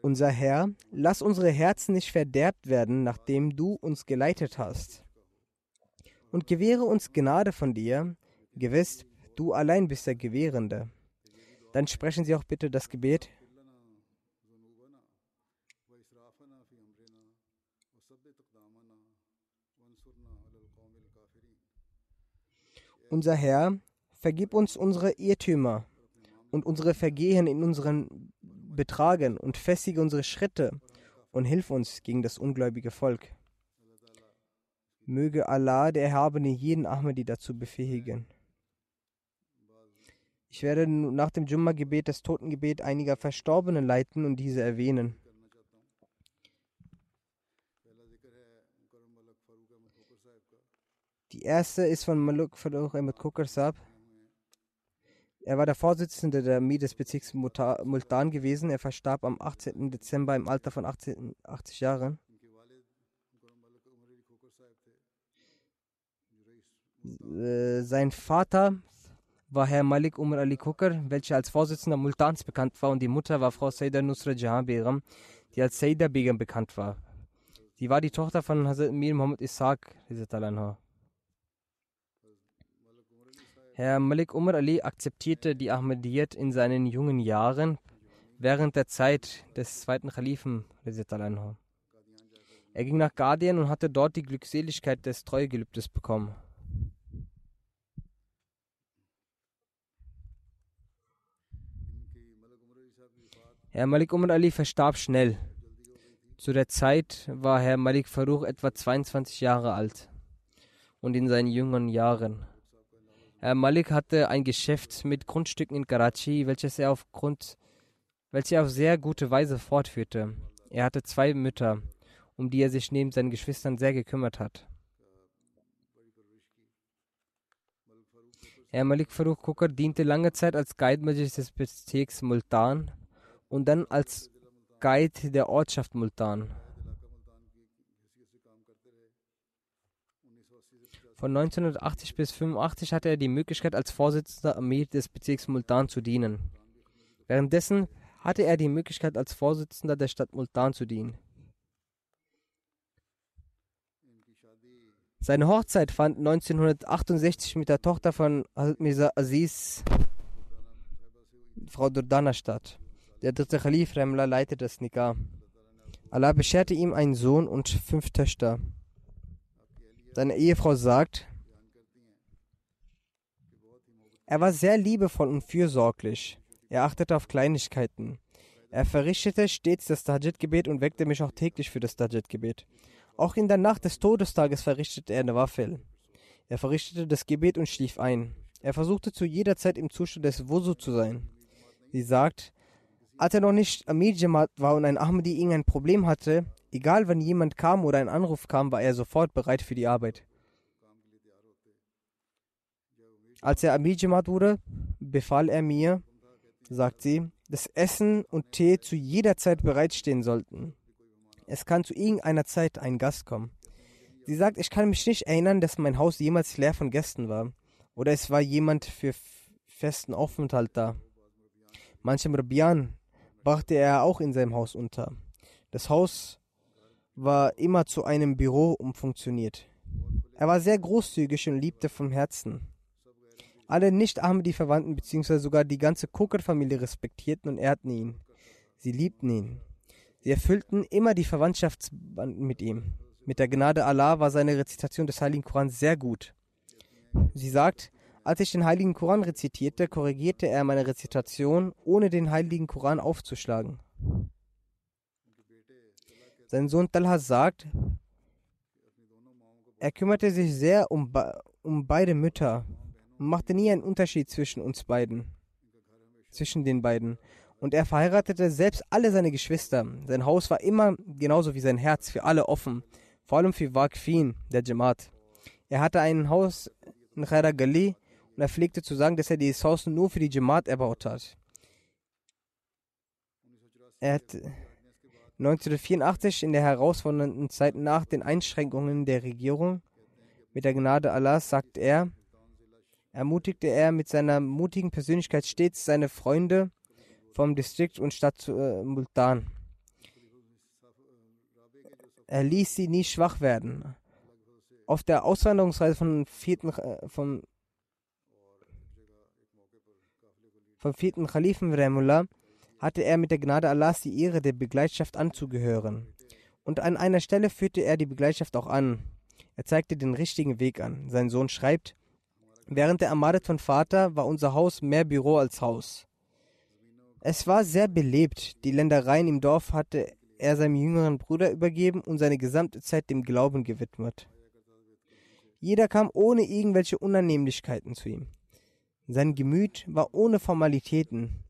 Unser Herr, lass unsere Herzen nicht verderbt werden, nachdem du uns geleitet hast. Und gewähre uns Gnade von dir, gewiss, du allein bist der Gewährende. Dann sprechen Sie auch bitte das Gebet. Unser Herr, vergib uns unsere Irrtümer und unsere Vergehen in unseren Betragen und festige unsere Schritte und hilf uns gegen das ungläubige Volk. Möge Allah, der Erhabene, jeden Ahmadi dazu befähigen. Ich werde nach dem Jumma-Gebet das Totengebet einiger Verstorbenen leiten und diese erwähnen. Die erste ist von Maluk Farouk Ahmed Kokar Saab. Er war der Vorsitzende der Armee des Bezirks Multan gewesen. Er verstarb am 18. Dezember im Alter von 18, 80 Jahren. Äh, sein Vater war Herr Malik Umar Ali Kukar, welcher als Vorsitzender Multans bekannt war, und die Mutter war Frau Saida Nusra Jahan Begum, die als Saida Begum bekannt war. Sie war die Tochter von Hazrat Mir Muhammad Ishaq. Herr Malik Umar Ali akzeptierte die Ahmadiyyat in seinen jungen Jahren während der Zeit des zweiten Khalifen. Er ging nach Gardien und hatte dort die Glückseligkeit des Treuegelübdes bekommen. Herr Malik Umar Ali verstarb schnell. Zu der Zeit war Herr Malik Farouk etwa 22 Jahre alt und in seinen jungen Jahren. Herr Malik hatte ein Geschäft mit Grundstücken in Karachi, welches er aufgrund, welches er auf sehr gute Weise fortführte. Er hatte zwei Mütter, um die er sich neben seinen Geschwistern sehr gekümmert hat. Herr Malik Farouk Kukar diente lange Zeit als Guide des Bezirks Multan und dann als Guide der Ortschaft Multan. Von 1980 bis 1985 hatte er die Möglichkeit, als Vorsitzender Armee des Bezirks Multan zu dienen. Währenddessen hatte er die Möglichkeit, als Vorsitzender der Stadt Multan zu dienen. Seine Hochzeit fand 1968 mit der Tochter von Mirza Aziz, Frau Durdana, statt. Der dritte Khalif Remla leitete das Nikah. Allah bescherte ihm einen Sohn und fünf Töchter. Seine Ehefrau sagt, er war sehr liebevoll und fürsorglich. Er achtete auf Kleinigkeiten. Er verrichtete stets das Tajid-Gebet und weckte mich auch täglich für das Tajid-Gebet. Auch in der Nacht des Todestages verrichtete er Nawafel. Er verrichtete das Gebet und schlief ein. Er versuchte zu jeder Zeit im Zustand des Wusu zu sein. Sie sagt, als er noch nicht Amir Jamaat war und ein Ahmadi irgendein Problem hatte, egal wann jemand kam oder ein Anruf kam, war er sofort bereit für die Arbeit. Als er Amir Jamaat wurde, befahl er mir, sagt sie, dass Essen und Tee zu jeder Zeit bereitstehen sollten. Es kann zu irgendeiner Zeit ein Gast kommen. Sie sagt, ich kann mich nicht erinnern, dass mein Haus jemals leer von Gästen war. Oder es war jemand für festen Aufenthalt da. Manchem Rabbian brachte er auch in seinem Haus unter. Das Haus war immer zu einem Büro umfunktioniert. Er war sehr großzügig und liebte vom Herzen. Alle Nicht-Ahmadi-Verwandten bzw. sogar die ganze Koker-Familie respektierten und ehrten ihn. Sie liebten ihn. Sie erfüllten immer die Verwandtschaftsbanden mit ihm. Mit der Gnade Allah war seine Rezitation des Heiligen Korans sehr gut. Sie sagt, Als ich den heiligen Koran rezitierte, korrigierte er meine Rezitation, ohne den heiligen Koran aufzuschlagen. Sein Sohn Talha sagt, er kümmerte sich sehr um, um beide Mütter und machte nie einen Unterschied zwischen uns beiden, zwischen den beiden. Und er verheiratete selbst alle seine Geschwister. Sein Haus war immer genauso wie sein Herz für alle offen, vor allem für Waqfin, der Jamaat. Er hatte ein Haus in Khaira Gali und er pflegte zu sagen, dass er dieses Haus nur für die Jamaat erbaut hat. Er hat 1984 in der herausfordernden Zeit nach den Einschränkungen der Regierung mit der Gnade Allahs, sagt er, ermutigte er mit seiner mutigen Persönlichkeit stets seine Freunde vom Distrikt und Stadt äh, Multan. Er ließ sie nie schwach werden. Auf der Auswanderungsreise von vierten, äh, vom, vom vierten Khalifen Remullah hatte er mit der Gnade Allahs die Ehre, der Begleitschaft anzugehören. Und an einer Stelle führte er die Begleitschaft auch an. Er zeigte den richtigen Weg an. Sein Sohn schreibt, während der Ermordet von Vater war unser Haus mehr Büro als Haus. Es war sehr belebt. Die Ländereien im Dorf hatte er seinem jüngeren Bruder übergeben und seine gesamte Zeit dem Glauben gewidmet. Jeder kam ohne irgendwelche Unannehmlichkeiten zu ihm. Sein Gemüt war ohne Formalitäten.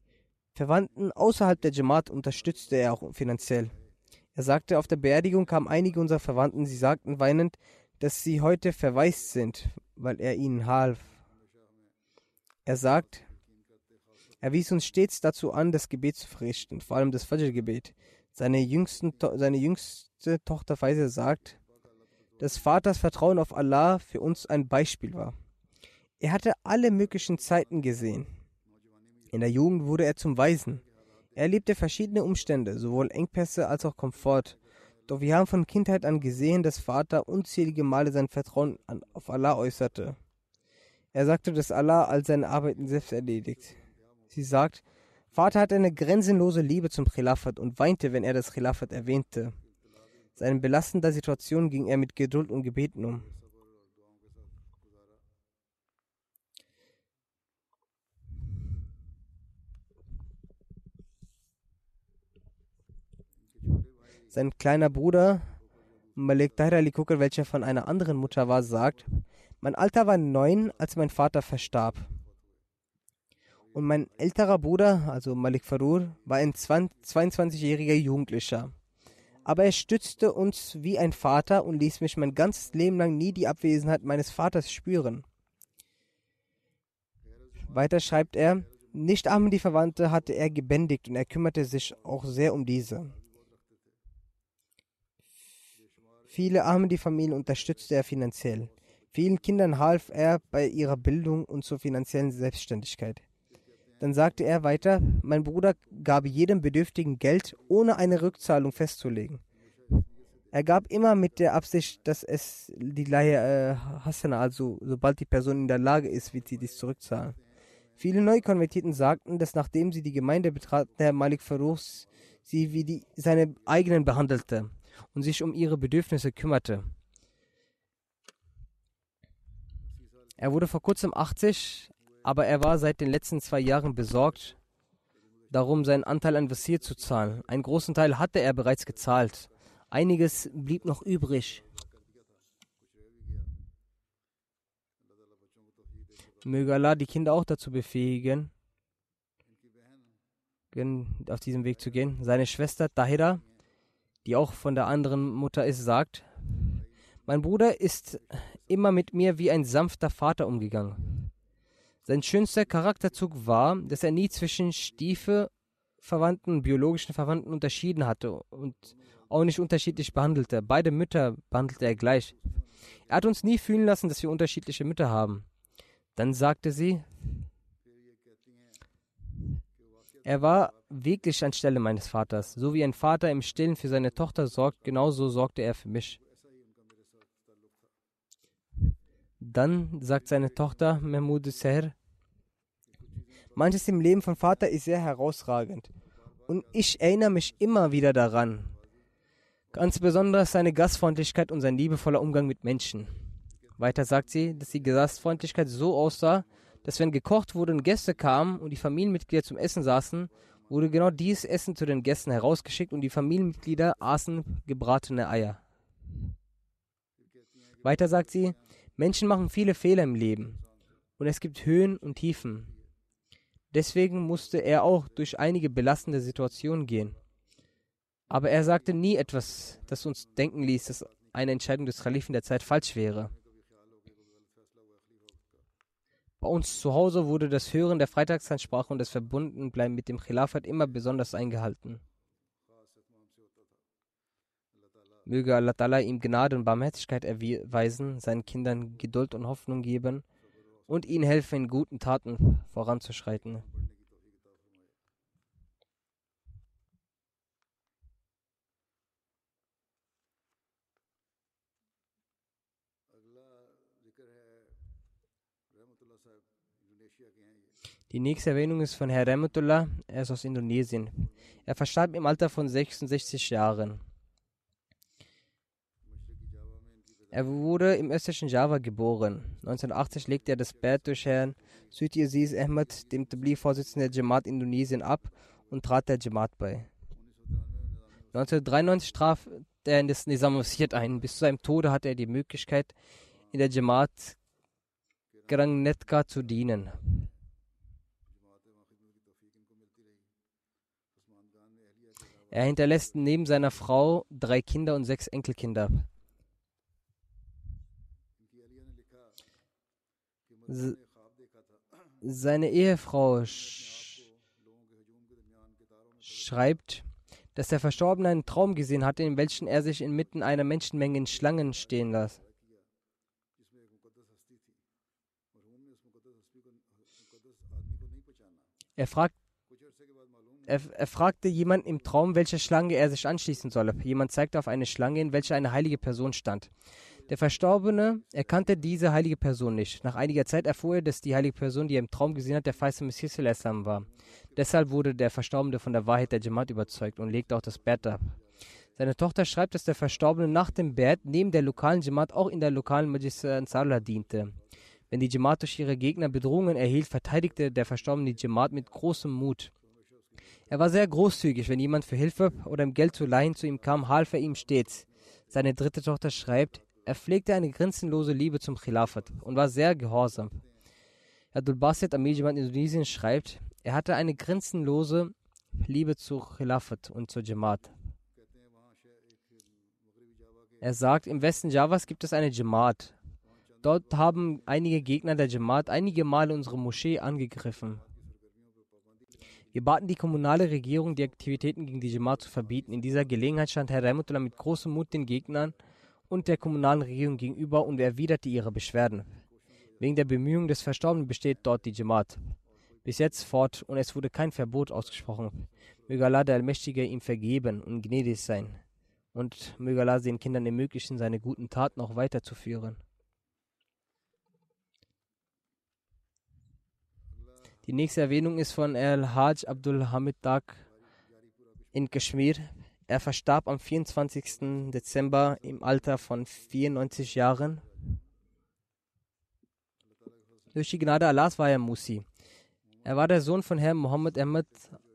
Verwandten außerhalb der Jamaat unterstützte er auch finanziell. Er sagte, auf der Beerdigung kamen einige unserer Verwandten, sie sagten weinend, dass sie heute verwaist sind, weil er ihnen half. Er sagt, er wies uns stets dazu an, das Gebet zu verrichten, vor allem das Fajr-Gebet. Seine, seine jüngste Tochter Faisal sagt, dass Vaters Vertrauen auf Allah für uns ein Beispiel war. Er hatte alle möglichen Zeiten gesehen. In der Jugend wurde er zum Weisen. Er erlebte verschiedene Umstände, sowohl Engpässe als auch Komfort. Doch wir haben von Kindheit an gesehen, dass Vater unzählige Male sein Vertrauen auf Allah äußerte. Er sagte, dass Allah all seine Arbeiten selbst erledigt. Sie sagt, Vater hatte eine grenzenlose Liebe zum Khilafat und weinte, wenn er das Khilafat erwähnte. Seinen belastender Situation ging er mit Geduld und Gebeten um. Sein kleiner Bruder Malik Tahir Ali Kukr, welcher von einer anderen Mutter war, sagt, mein Alter war neun, als mein Vater verstarb. Und mein älterer Bruder, also Malik Farur, war ein 22-jähriger Jugendlicher. Aber er stützte uns wie ein Vater und ließ mich mein ganzes Leben lang nie die Abwesenheit meines Vaters spüren. Weiter schreibt er, nicht Ahmadi-Verwandte hatte er gebändigt und er kümmerte sich auch sehr um diese. Viele Ahmadi-Familien unterstützte er finanziell. Vielen Kindern half er bei ihrer Bildung und zur finanziellen Selbstständigkeit. Dann sagte er weiter, mein Bruder gab jedem Bedürftigen Geld, ohne eine Rückzahlung festzulegen. Er gab immer mit der Absicht, dass es die Laie äh, Hasana, also sobald die Person in der Lage ist, wird sie dies zurückzahlen. Viele Neukonvertierten sagten, dass nachdem sie die Gemeinde betraten, Herr Malik Farouk sie wie die, seine eigenen behandelte und sich um ihre Bedürfnisse kümmerte. Er wurde vor kurzem 80, aber er war seit den letzten zwei Jahren besorgt darum, seinen Anteil an Vasir zu zahlen. Einen großen Teil hatte er bereits gezahlt. Einiges blieb noch übrig. Möge Allah die Kinder auch dazu befähigen, auf diesem Weg zu gehen. Seine Schwester Tahira die auch von der anderen Mutter ist, sagt, mein Bruder ist immer mit mir wie ein sanfter Vater umgegangen. Sein schönster Charakterzug war, dass er nie zwischen Stiefelverwandten und biologischen Verwandten unterschieden hatte und auch nicht unterschiedlich behandelte. Beide Mütter behandelte er gleich. Er hat uns nie fühlen lassen, dass wir unterschiedliche Mütter haben. Dann sagte sie, er war wirklich anstelle meines Vaters. So wie ein Vater im Stillen für seine Tochter sorgt, genauso sorgte er für mich. Dann sagt seine Tochter Mahmoud Seher, manches im Leben von Vater ist sehr herausragend. Und ich erinnere mich immer wieder daran. Ganz besonders seine Gastfreundlichkeit und sein liebevoller Umgang mit Menschen. Weiter sagt sie, dass die Gastfreundlichkeit so aussah, dass wenn gekocht wurde und Gäste kamen und die Familienmitglieder zum Essen saßen, wurde genau dieses Essen zu den Gästen herausgeschickt und die Familienmitglieder aßen gebratene Eier. Weiter sagt sie, Menschen machen viele Fehler im Leben und es gibt Höhen und Tiefen. Deswegen musste er auch durch einige belastende Situationen gehen. Aber er sagte nie etwas, das uns denken ließ, dass eine Entscheidung des Kalifen der Zeit falsch wäre. Bei uns zu Hause wurde das Hören der Freitagsansprache und das Verbundenbleiben mit dem Khilafat immer besonders eingehalten. Möge Allah Ta'ala ihm Gnade und Barmherzigkeit erweisen, seinen Kindern Geduld und Hoffnung geben und ihnen helfen, in guten Taten voranzuschreiten. Die nächste Erwähnung ist von Herr Rahmatullah, er ist aus Indonesien. Er verstarb im Alter von 66 Jahren. Er wurde im östlichen Java geboren. 1980 legte er das Bett durch Herrn Süti Aziz Ahmed, dem Tabli-Vorsitzenden der Jamaat Indonesien, ab und trat der Jamaat bei. 1993 traf er in das Nizam ein. Bis zu seinem Tode hatte er die Möglichkeit, in der Jamaat Grangnetka zu dienen. Er hinterlässt neben seiner Frau drei Kinder und sechs Enkelkinder. Seine Ehefrau sch schreibt, dass der Verstorbene einen Traum gesehen hatte, in welchem er sich inmitten einer Menschenmenge in Schlangen stehen las. Er, fragt, er, er, fragte jemanden im Traum, welcher Schlange er sich anschließen solle. Jemand zeigte auf eine Schlange, in welcher eine heilige Person stand. Der Verstorbene erkannte diese heilige Person nicht. Nach einiger Zeit erfuhr er, dass die heilige Person, die er im Traum gesehen hat, der Feiste Messias war. Deshalb wurde der Verstorbene von der Wahrheit der Jamaat überzeugt und legte auch das Bett ab. Seine Tochter schreibt, dass der Verstorbene nach dem Bett neben der lokalen Jamaat auch in der lokalen Majlis Ansarullah diente. Wenn die Jamaat durch ihre Gegner Bedrohungen erhielt, verteidigte der Verstorbene die Jamaat mit großem Mut. Er war sehr großzügig, wenn jemand für Hilfe oder um Geld zu leihen zu ihm kam, half er ihm stets. Seine dritte Tochter schreibt, er pflegte eine grenzenlose Liebe zum Khilafat und war sehr gehorsam. Abdul Basit Amir in Indonesien schreibt, er hatte eine grenzenlose Liebe zu Khilafat und zur Jamaat. Er sagt, im Westen Javas gibt es eine Jamaat. Dort haben einige Gegner der Jamaat einige Male unsere Moschee angegriffen. Wir baten die kommunale Regierung, die Aktivitäten gegen die Jamaat zu verbieten. In dieser Gelegenheit stand Herr Rahmatullah mit großem Mut den Gegnern und der kommunalen Regierung gegenüber und erwiderte ihre Beschwerden. Wegen der Bemühungen des Verstorbenen besteht dort die Jamaat. Bis jetzt fort und es wurde kein Verbot ausgesprochen. Möge Allah der Allmächtige ihm vergeben und gnädig sein. Und möge Allah den Kindern ermöglichen, seine guten Taten auch weiterzuführen. Die nächste Erwähnung ist von Al-Hajj Abdul Hamid Dak in Kashmir. Er verstarb am 24. Dezember im Alter von 94 Jahren. Durch die Gnade Allahs war er Musi. Er war der Sohn von Herrn Muhammad Ahmed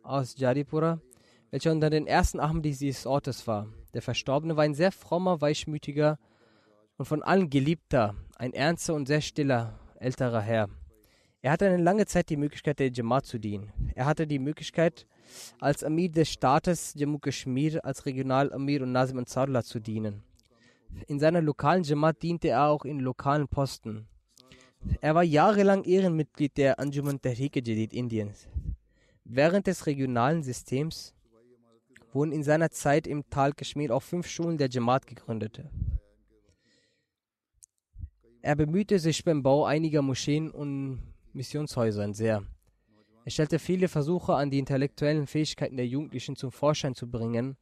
aus Jadipura, welcher unter den ersten Ahmadis dieses Ortes war. Der Verstorbene war ein sehr frommer, weichmütiger und von allen geliebter, ein ernster und sehr stiller älterer Herr. Er hatte eine lange Zeit die Möglichkeit, der Jamaat zu dienen. Er hatte die Möglichkeit, als Amir des Staates Jammu Kashmir als Regional-Amir und Nazim Ansarullah zu dienen. In seiner lokalen Jamaat diente er auch in lokalen Posten. Er war jahrelang Ehrenmitglied der Anjuman Tehrik Jadid Indiens. Während des regionalen Systems wurden in seiner Zeit im Tal Kashmir auch fünf Schulen der Jamaat gegründet. Er bemühte sich beim Bau einiger Moscheen und Missionshäusern sehr. Er stellte viele Versuche an, die intellektuellen Fähigkeiten der Jugendlichen zum Vorschein zu bringen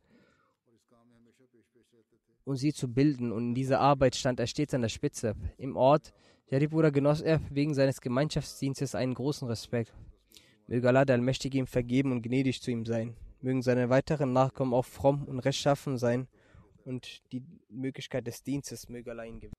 und sie zu bilden. Und in dieser Arbeit stand er stets an der Spitze. Im Ort Jaripura genoss er wegen seines Gemeinschaftsdienstes einen großen Respekt. Möge Allah der Allmächtige ihm vergeben und gnädig zu ihm sein. Mögen seine weiteren Nachkommen auch fromm und rechtschaffen sein und die Möglichkeit des Dienstes möge Allah ihn gewähren.